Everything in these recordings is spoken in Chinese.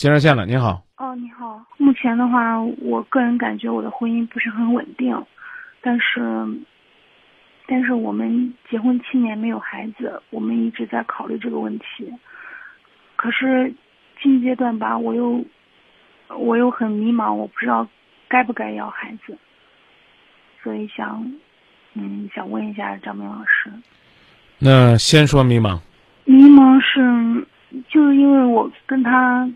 接热线了，你好。哦，你好。目前的话，我个人感觉我的婚姻不是很稳定，但是，但是我们结婚七年没有孩子，我们一直在考虑这个问题。可是近阶段吧，我又我又很迷茫，我不知道该不该要孩子，所以想嗯想问一下张明老师。那先说迷茫。迷茫是就是因为我跟他，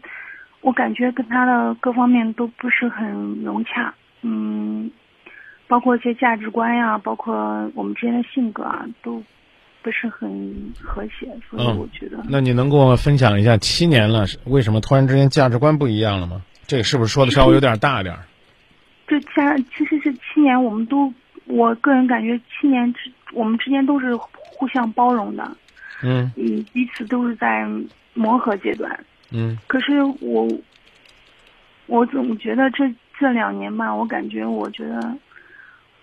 我感觉跟他的各方面都不是很融洽，嗯，包括一些价值观呀，包括我们之间的性格啊，都不是很和谐，所以我觉得。那你能跟我分享一下七年了，为什么突然之间价值观不一样了吗？这个是不是说的稍微有点大点儿？这家其实是七年，我们都，我个人感觉七年之我们之间都是互相包容的。嗯嗯，彼此都是在磨合阶段。嗯，可是我，我总觉得这这两年吧，我感觉我觉得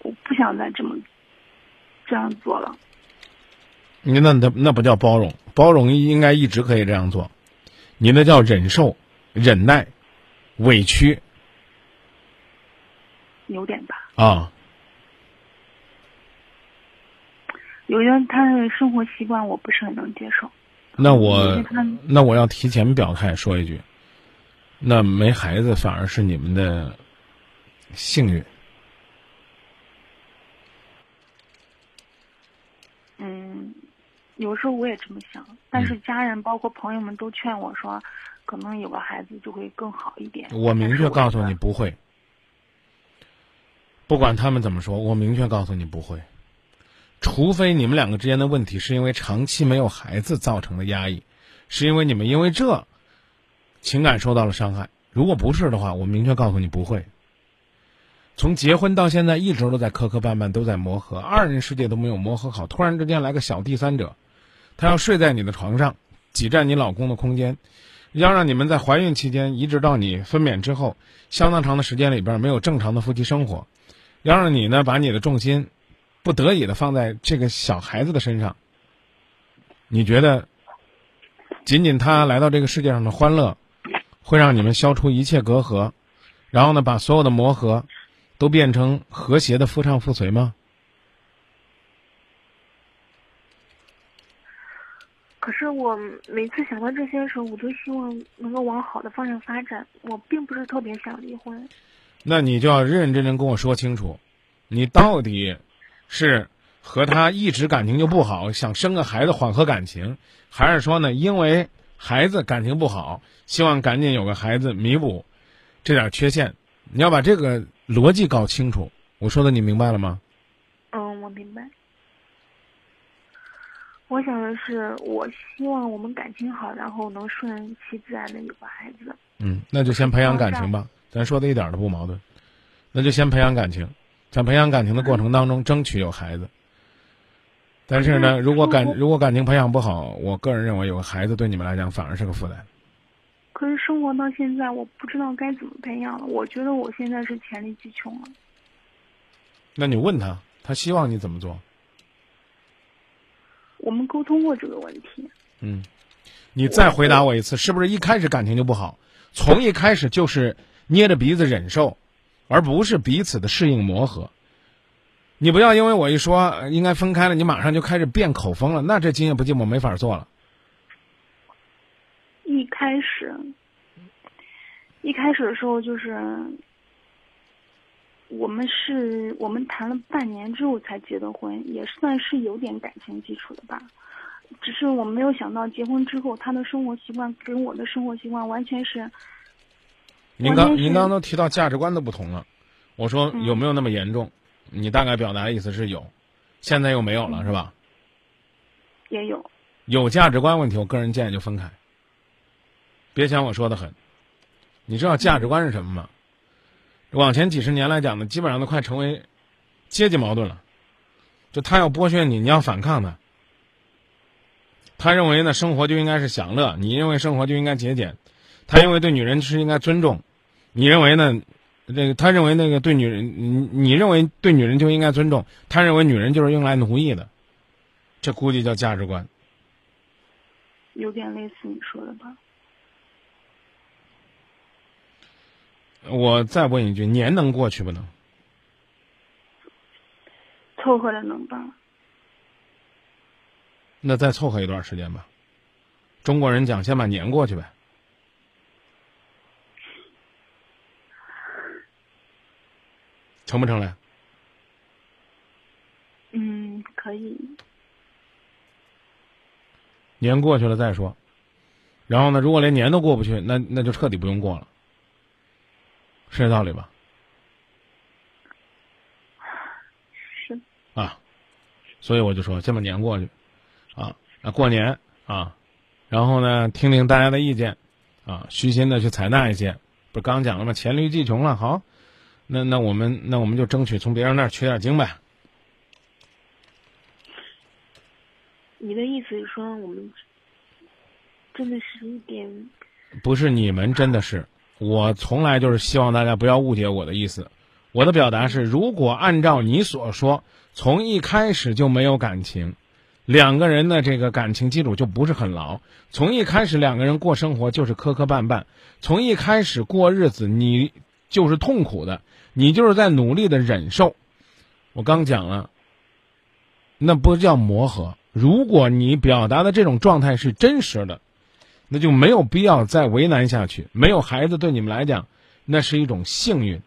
我不想再这么这样做了。你那那那不叫包容，包容应该一直可以这样做，你那叫忍受、忍耐、委屈。有点吧。啊。有些他的生活习惯我不是很能接受。那我那我要提前表态说一句，那没孩子反而是你们的幸运。嗯，有时候我也这么想，但是家人包括朋友们都劝我说，可能有个孩子就会更好一点。我明确告诉你不会，不管他们怎么说，我明确告诉你不会。除非你们两个之间的问题是因为长期没有孩子造成的压抑，是因为你们因为这情感受到了伤害。如果不是的话，我明确告诉你不会。从结婚到现在一直都在磕磕绊绊，都在磨合，二人世界都没有磨合好。突然之间来个小第三者，他要睡在你的床上，挤占你老公的空间，要让你们在怀孕期间一直到你分娩之后相当长的时间里边没有正常的夫妻生活，要让你呢把你的重心。不得已的放在这个小孩子的身上，你觉得，仅仅他来到这个世界上的欢乐，会让你们消除一切隔阂，然后呢，把所有的磨合，都变成和谐的夫唱妇随吗？可是我每次想到这些的时候，我都希望能够往好的方向发展。我并不是特别想离婚。那你就要认认真真跟我说清楚，你到底。是和他一直感情就不好，想生个孩子缓和感情，还是说呢，因为孩子感情不好，希望赶紧有个孩子弥补这点缺陷？你要把这个逻辑搞清楚。我说的你明白了吗？嗯，我明白。我想的是，我希望我们感情好，然后能顺其自然的有个孩子。嗯，那就先培养感情吧。咱说的一点都不矛盾，那就先培养感情。在培养感情的过程当中，争取有孩子。但是呢，如果感如果感情培养不好，我个人认为有个孩子对你们来讲反而是个负担。可是生活到现在，我不知道该怎么培养了。我觉得我现在是黔驴技穷了。那你问他，他希望你怎么做？我们沟通过这个问题。嗯，你再回答我一次，是不是一开始感情就不好？从一开始就是捏着鼻子忍受。而不是彼此的适应磨合。你不要因为我一说应该分开了，你马上就开始变口风了，那这今夜不寂寞没法做了。一开始，一开始的时候就是我们是我们谈了半年之后才结的婚，也算是有点感情基础的吧。只是我没有想到结婚之后，他的生活习惯跟我的生活习惯完全是。您刚您刚刚都提到价值观的不同了，我说有没有那么严重？你大概表达的意思是有，现在又没有了是吧？也有。有价值观问题，我个人建议就分开。别想我说的很，你知道价值观是什么吗？往前几十年来讲呢，基本上都快成为阶级矛盾了。就他要剥削你，你要反抗他。他认为呢，生活就应该是享乐；你认为生活就应该节俭。他认为对女人是应该尊重。你认为呢？这个他认为那个对女人，你你认为对女人就应该尊重，他认为女人就是用来奴役的，这估计叫价值观。有点类似你说的吧？我再问一句，年能过去不能？凑合着能吧。那再凑合一段时间吧。中国人讲，先把年过去呗。成不成嘞？嗯，可以。年过去了再说。然后呢，如果连年都过不去，那那就彻底不用过了，是这道理吧？是。啊，所以我就说，先把年过去，啊，那过年啊，然后呢，听听大家的意见，啊，虚心的去采纳一些。不是刚讲了吗？黔驴技穷了，好。那那我们那我们就争取从别人那儿取点经呗。你的意思是说，我们真的是一点？不是你们真的是，我从来就是希望大家不要误解我的意思。我的表达是，如果按照你所说，从一开始就没有感情，两个人的这个感情基础就不是很牢。从一开始两个人过生活就是磕磕绊绊，从一开始过日子你就是痛苦的。你就是在努力的忍受，我刚讲了，那不叫磨合。如果你表达的这种状态是真实的，那就没有必要再为难下去。没有孩子对你们来讲，那是一种幸运，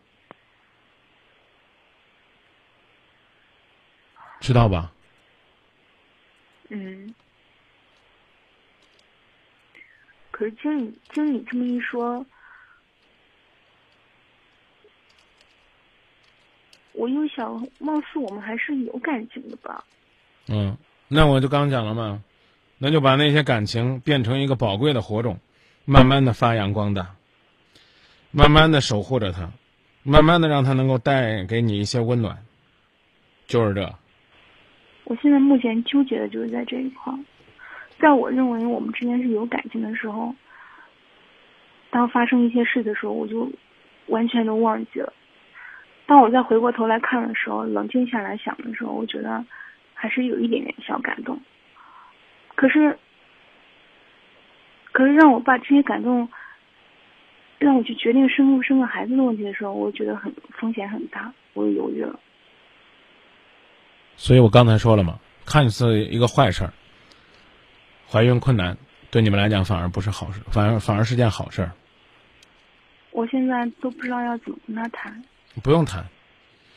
知道吧？嗯。可是经你经你这么一说。我又想，貌似我们还是有感情的吧？嗯，那我就刚讲了嘛，那就把那些感情变成一个宝贵的火种，慢慢的发扬光大，慢慢的守护着它，慢慢的让它能够带给你一些温暖，就是这。我现在目前纠结的就是在这一块，在我认为我们之间是有感情的时候，当发生一些事的时候，我就完全都忘记了。当我再回过头来看的时候，冷静下来想的时候，我觉得还是有一点点小感动。可是，可是让我把这些感动，让我去决定生不生个孩子的问题的时候，我觉得很风险很大，我犹豫了。所以我刚才说了嘛，看似一个坏事儿，怀孕困难，对你们来讲反而不是好事，反而反而是件好事儿。我现在都不知道要怎么跟他谈。不用谈，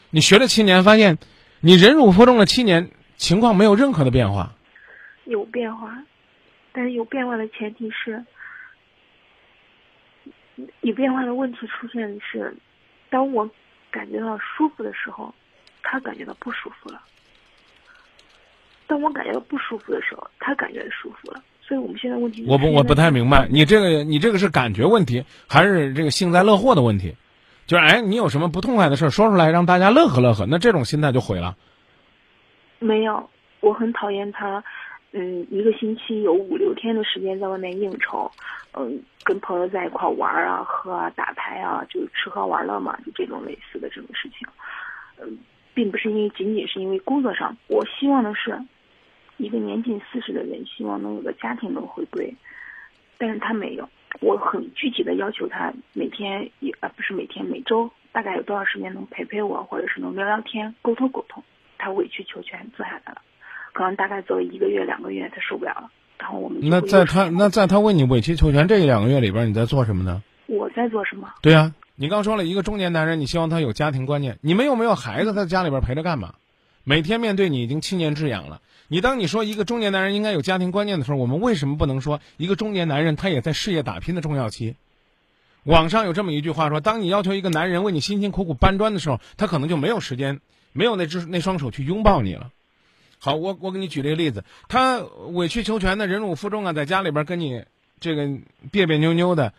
你学了七年，发现你忍辱负重了七年，情况没有任何的变化。有变化，但是有变化的前提是，有变化的问题出现的是，当我感觉到舒服的时候，他感觉到不舒服了；当我感觉到不舒服的时候，他感觉舒服了。所以我们现在问题，我不我不太明白，你这个你这个是感觉问题，还是这个幸灾乐祸的问题？就是哎，你有什么不痛快的事说出来，让大家乐呵乐呵，那这种心态就毁了。没有，我很讨厌他，嗯，一个星期有五六天的时间在外面应酬，嗯，跟朋友在一块玩啊、喝啊、打牌啊，就吃喝玩乐嘛，就这种类似的这种事情，嗯，并不是因为仅仅是因为工作上，我希望的是，一个年近四十的人希望能有个家庭能回归，但是他没有。我很具体的要求他每天也啊不是每天每周大概有多少时间能陪陪我，或者是能聊聊天沟通沟通。他委曲求全坐下来了，可能大概做了一个月两个月他受不了了，然后我们那在他那在他为你委曲求全这一两个月里边你在做什么呢？我在做什么？对呀，你刚说了一个中年男人，你希望他有家庭观念，你们又没有孩子？他在家里边陪着干嘛？每天面对你已经七年之痒了。你当你说一个中年男人应该有家庭观念的时候，我们为什么不能说一个中年男人他也在事业打拼的重要期？网上有这么一句话说：当你要求一个男人为你辛辛苦苦搬砖的时候，他可能就没有时间，没有那只那双手去拥抱你了。好，我我给你举这个例子，他委曲求全的忍辱负重啊，在家里边跟你这个别别扭扭的，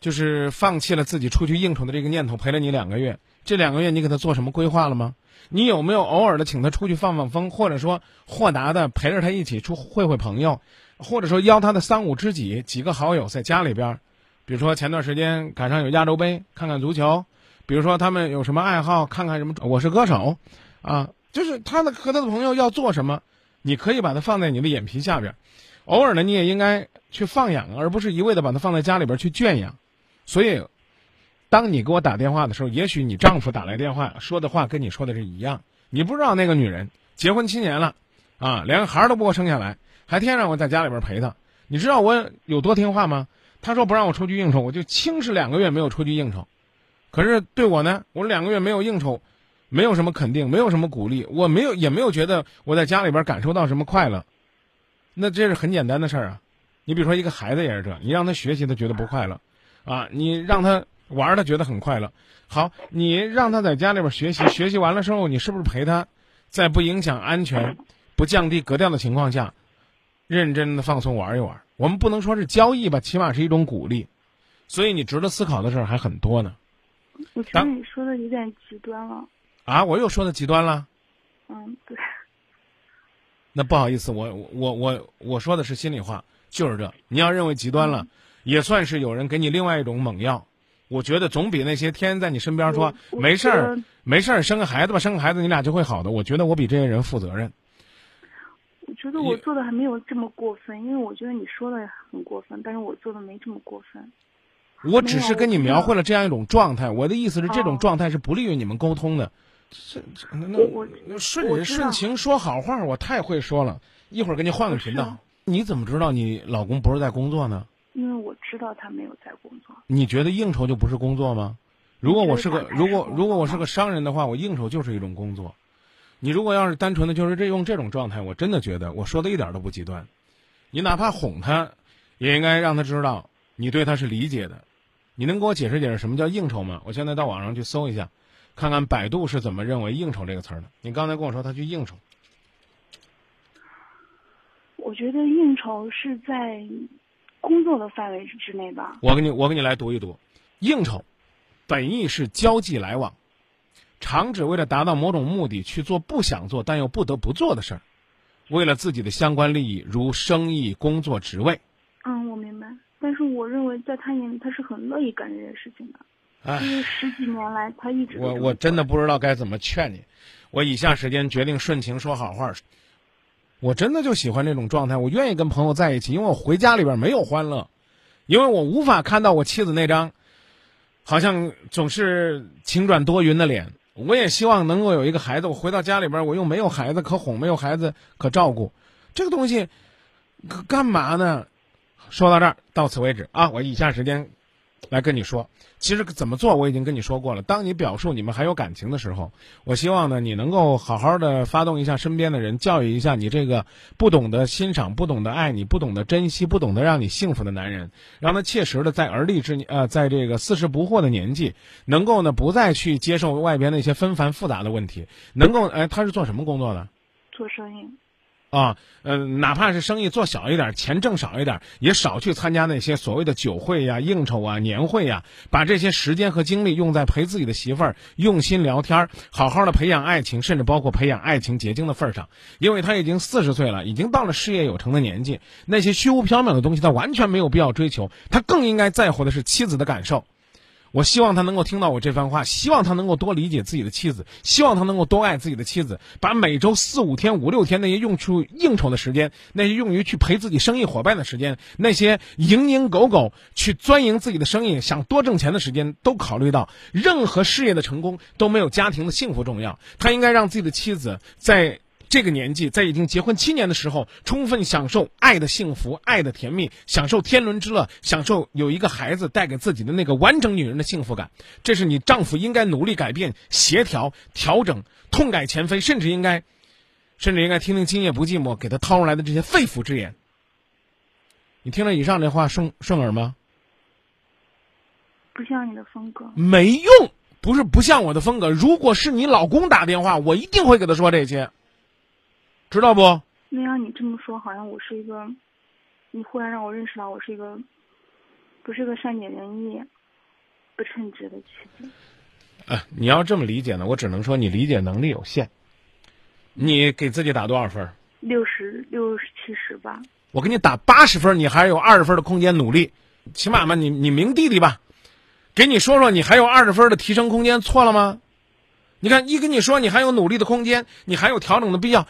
就是放弃了自己出去应酬的这个念头，陪了你两个月。这两个月你给他做什么规划了吗？你有没有偶尔的请他出去放放风，或者说豁达的陪着他一起出会会朋友，或者说邀他的三五知己几个好友在家里边，比如说前段时间赶上有亚洲杯，看看足球，比如说他们有什么爱好，看看什么我是歌手，啊，就是他的和他的朋友要做什么，你可以把他放在你的眼皮下边，偶尔呢你也应该去放养，而不是一味的把他放在家里边去圈养，所以。当你给我打电话的时候，也许你丈夫打来电话说的话跟你说的是一样。你不知道那个女人结婚七年了，啊，连个孩儿都不给我生下来，还天天让我在家里边陪她。你知道我有多听话吗？她说不让我出去应酬，我就轻是两个月没有出去应酬。可是对我呢，我两个月没有应酬，没有什么肯定，没有什么鼓励，我没有也没有觉得我在家里边感受到什么快乐。那这是很简单的事儿啊。你比如说一个孩子也是这，你让他学习他觉得不快乐，啊，你让他玩他觉得很快乐。好，你让他在家里边学习，学习完了之后，你是不是陪他，在不影响安全、不降低格调的情况下，认真的放松玩一玩？我们不能说是交易吧，起码是一种鼓励。所以你值得思考的事儿还很多呢。我觉得你说的有点极端了。啊，我又说的极端了。嗯，对。那不好意思，我我我我说的是心里话。就是这，你要认为极端了，也算是有人给你另外一种猛药。我觉得总比那些天天在你身边说没事儿没事儿生个孩子吧，生个孩子你俩就会好的。我觉得我比这些人负责任。我觉得我做的还没有这么过分，因为我觉得你说的很过分，但是我做的没这么过分。我只是跟你描绘了这样一种状态，我的意思是这种状态是不利于你们沟通的。这那那顺人顺情说好话，我太会说了。一会儿给你换个频道。你怎么知道你老公不是在工作呢？因为我知道他没有在工作。你觉得应酬就不是工作吗？如果我是个如果如果我是个商人的话，我应酬就是一种工作。你如果要是单纯的就是这用这种状态，我真的觉得我说的一点都不极端。你哪怕哄他，也应该让他知道你对他是理解的。你能给我解释解释什么叫应酬吗？我现在到网上去搜一下，看看百度是怎么认为应酬这个词儿的。你刚才跟我说他去应酬。我觉得应酬是在工作的范围之内吧。我给你，我给你来读一读，应酬，本意是交际来往，常指为了达到某种目的去做不想做但又不得不做的事儿，为了自己的相关利益，如生意、工作、职位。嗯，我明白。但是我认为在他眼里，他是很乐意干这件事情的。哎，因为十几年来他一直。我我真的不知道该怎么劝你，我以下时间决定顺情说好话。我真的就喜欢这种状态，我愿意跟朋友在一起，因为我回家里边没有欢乐，因为我无法看到我妻子那张，好像总是晴转多云的脸。我也希望能够有一个孩子，我回到家里边，我又没有孩子可哄，没有孩子可照顾，这个东西，干嘛呢？说到这儿，到此为止啊！我以下时间。来跟你说，其实怎么做我已经跟你说过了。当你表述你们还有感情的时候，我希望呢你能够好好的发动一下身边的人，教育一下你这个不懂得欣赏、不懂得爱你、不懂得珍惜、不懂得让你幸福的男人，让他切实的在而立之年，呃，在这个四十不惑的年纪，能够呢不再去接受外边那些纷繁复杂的问题，能够哎，他是做什么工作的？做生意。啊，嗯，哪怕是生意做小一点，钱挣少一点，也少去参加那些所谓的酒会呀、应酬啊、年会呀，把这些时间和精力用在陪自己的媳妇儿用心聊天，好好的培养爱情，甚至包括培养爱情结晶的份上。因为他已经四十岁了，已经到了事业有成的年纪，那些虚无缥缈的东西他完全没有必要追求，他更应该在乎的是妻子的感受。我希望他能够听到我这番话，希望他能够多理解自己的妻子，希望他能够多爱自己的妻子，把每周四五天、五六天那些用处应酬的时间，那些用于去陪自己生意伙伴的时间，那些蝇营狗苟去钻营自己的生意、想多挣钱的时间，都考虑到任何事业的成功都没有家庭的幸福重要。他应该让自己的妻子在。这个年纪，在已经结婚七年的时候，充分享受爱的幸福、爱的甜蜜，享受天伦之乐，享受有一个孩子带给自己的那个完整女人的幸福感。这是你丈夫应该努力改变、协调、调整、痛改前非，甚至应该，甚至应该听听今夜不寂寞给他掏出来的这些肺腑之言。你听了以上这话顺顺耳吗？不像你的风格。没用，不是不像我的风格。如果是你老公打电话，我一定会给他说这些。知道不？那让你这么说，好像我是一个，你忽然让我认识到我是一个，不是个善解人意、不称职的妻子。啊，你要这么理解呢，我只能说你理解能力有限。你给自己打多少分？六十六十七十吧。我给你打八十分，你还有二十分的空间努力。起码嘛，你你明弟弟吧，给你说说，你还有二十分的提升空间，错了吗？你看，一跟你说你还有努力的空间，你还有调整的必要。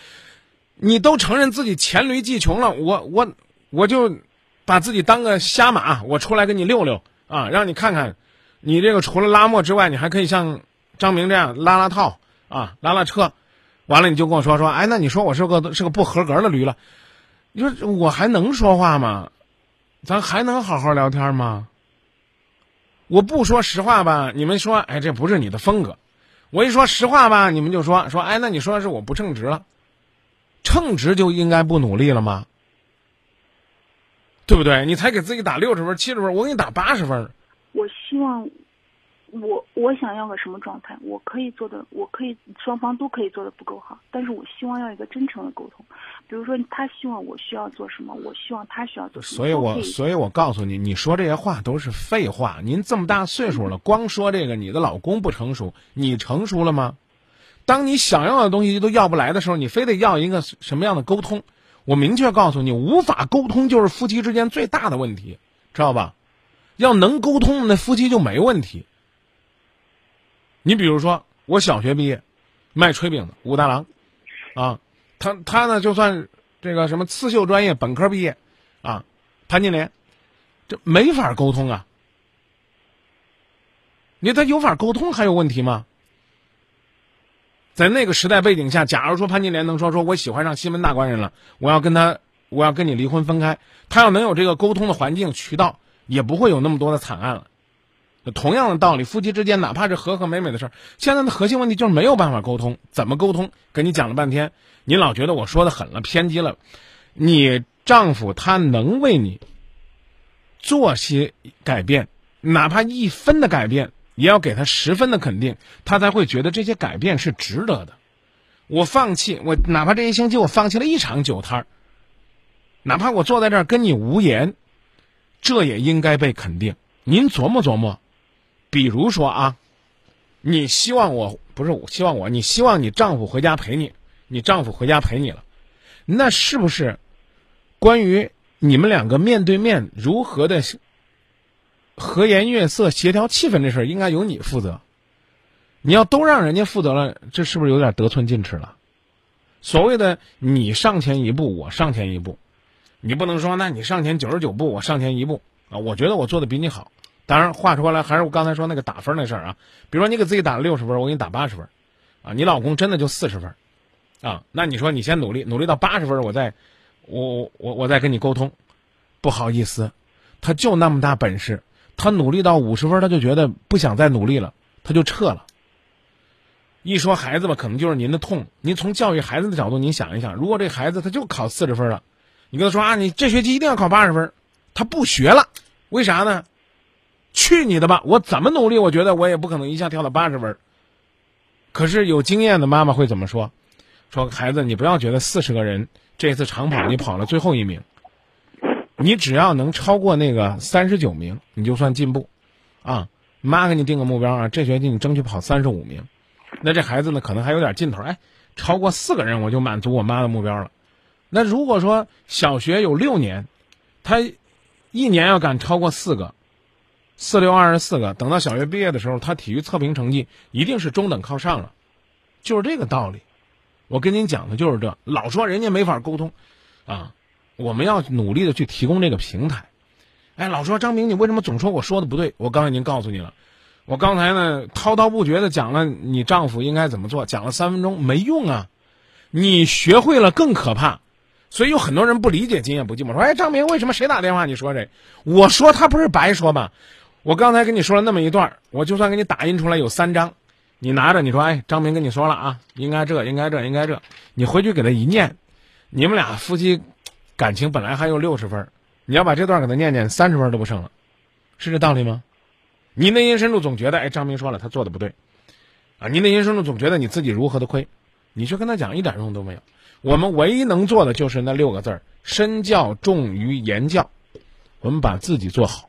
你都承认自己黔驴技穷了，我我我就把自己当个瞎马，我出来跟你溜溜啊，让你看看你这个除了拉磨之外，你还可以像张明这样拉拉套啊，拉拉车。完了你就跟我说说，哎，那你说我是个是个不合格的驴了？你说我还能说话吗？咱还能好好聊天吗？我不说实话吧，你们说，哎，这不是你的风格；我一说实话吧，你们就说说，哎，那你说是我不称职了？称职就应该不努力了吗？对不对？你才给自己打六十分、七十分，我给你打八十分。我希望。我我想要个什么状态？我可以做的，我可以双方都可以做的不够好，但是我希望要一个真诚的沟通。比如说，他希望我需要做什么，我希望他需要做什么。所以我所以我告诉你，你说这些话都是废话。您这么大岁数了，光说这个，你的老公不成熟，你成熟了吗？当你想要的东西都要不来的时候，你非得要一个什么样的沟通？我明确告诉你，无法沟通就是夫妻之间最大的问题，知道吧？要能沟通，那夫妻就没问题。你比如说，我小学毕业，卖炊饼的武大郎，啊，他他呢就算这个什么刺绣专业本科毕业，啊，潘金莲，这没法沟通啊。你他有法沟通还有问题吗？在那个时代背景下，假如说潘金莲能说说我喜欢上西门大官人了，我要跟他，我要跟你离婚分开，他要能有这个沟通的环境渠道，也不会有那么多的惨案了。同样的道理，夫妻之间哪怕是和和美美的事儿，现在的核心问题就是没有办法沟通。怎么沟通？跟你讲了半天，你老觉得我说的狠了、偏激了。你丈夫他能为你做些改变，哪怕一分的改变，也要给他十分的肯定，他才会觉得这些改变是值得的。我放弃，我哪怕这一星期我放弃了一场酒摊儿，哪怕我坐在这儿跟你无言，这也应该被肯定。您琢磨琢磨。比如说啊，你希望我不是我希望我，你希望你丈夫回家陪你，你丈夫回家陪你了，那是不是关于你们两个面对面如何的和颜悦色、协调气氛这事儿，应该由你负责？你要都让人家负责了，这是不是有点得寸进尺了？所谓的你上前一步，我上前一步，你不能说那你上前九十九步，我上前一步啊？我觉得我做的比你好。当然，话说回来，还是我刚才说那个打分那事儿啊。比如说，你给自己打了六十分，我给你打八十分，啊，你老公真的就四十分，啊，那你说你先努力，努力到八十分，我再，我我我再跟你沟通。不好意思，他就那么大本事，他努力到五十分，他就觉得不想再努力了，他就撤了。一说孩子吧，可能就是您的痛。您从教育孩子的角度，您想一想，如果这孩子他就考四十分了，你跟他说啊，你这学期一定要考八十分，他不学了，为啥呢？去你的吧！我怎么努力，我觉得我也不可能一下跳到八十分。可是有经验的妈妈会怎么说？说孩子，你不要觉得四十个人这次长跑你跑了最后一名，你只要能超过那个三十九名，你就算进步。啊，妈给你定个目标啊，这学期你争取跑三十五名。那这孩子呢，可能还有点劲头，哎，超过四个人我就满足我妈的目标了。那如果说小学有六年，他一年要敢超过四个。四六二十四个，等到小学毕业的时候，他体育测评成绩一定是中等靠上了，就是这个道理。我跟您讲的就是这，老说人家没法沟通，啊，我们要努力的去提供这个平台。哎，老说张明，你为什么总说我说的不对？我刚才已经告诉你了，我刚才呢滔滔不绝的讲了你丈夫应该怎么做，讲了三分钟没用啊，你学会了更可怕。所以有很多人不理解今夜不寂寞，说哎，张明为什么谁打电话你说谁？我说他不是白说吗？我刚才跟你说了那么一段，我就算给你打印出来有三张，你拿着，你说，哎，张明跟你说了啊，应该这，应该这，应该这，你回去给他一念，你们俩夫妻感情本来还有六十分，你要把这段给他念念，三十分都不剩了，是这道理吗？你内心深处总觉得，哎，张明说了他做的不对，啊，你内心深处总觉得你自己如何的亏，你去跟他讲一点用都没有。我们唯一能做的就是那六个字儿：身教重于言教，我们把自己做好。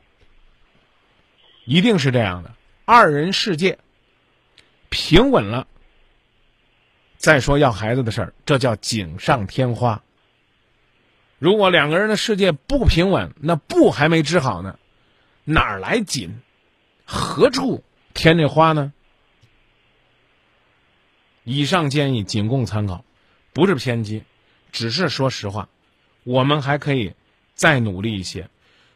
一定是这样的，二人世界平稳了，再说要孩子的事儿，这叫锦上添花。如果两个人的世界不平稳，那布还没织好呢，哪儿来锦？何处添这花呢？以上建议仅供参考，不是偏激，只是说实话。我们还可以再努力一些，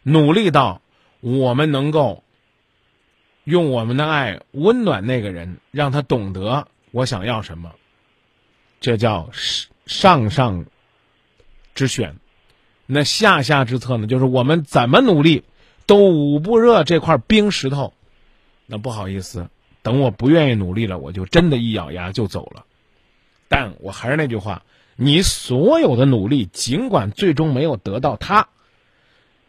努力到我们能够。用我们的爱温暖那个人，让他懂得我想要什么。这叫上上之选。那下下之策呢？就是我们怎么努力，都捂不热这块冰石头。那不好意思，等我不愿意努力了，我就真的一咬牙就走了。但我还是那句话，你所有的努力，尽管最终没有得到他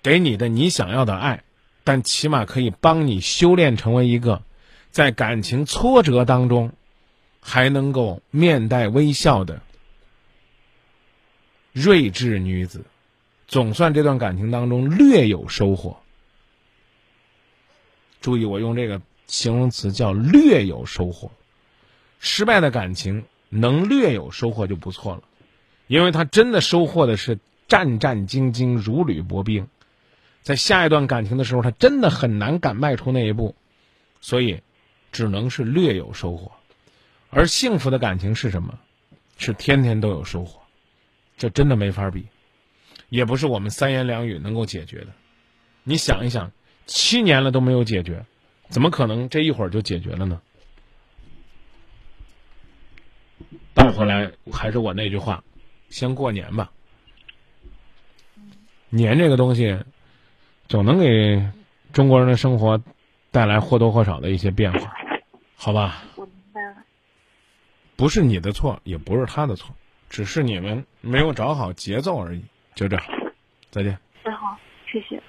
给你的你想要的爱，但起码可以帮你修炼成为一个在感情挫折当中还能够面带微笑的睿智女子。总算这段感情当中略有收获。注意，我用这个形容词叫“略有收获”。失败的感情能略有收获就不错了，因为他真的收获的是战战兢兢、如履薄冰。在下一段感情的时候，他真的很难敢迈出那一步，所以只能是略有收获。而幸福的感情是什么？是天天都有收获，这真的没法比。也不是我们三言两语能够解决的，你想一想，七年了都没有解决，怎么可能这一会儿就解决了呢？倒回来还是我那句话，先过年吧。年这个东西，总能给中国人的生活带来或多或少的一些变化，好吧？我明白了。不是你的错，也不是他的错，只是你们没有找好节奏而已。就这，再见。哎好，谢谢。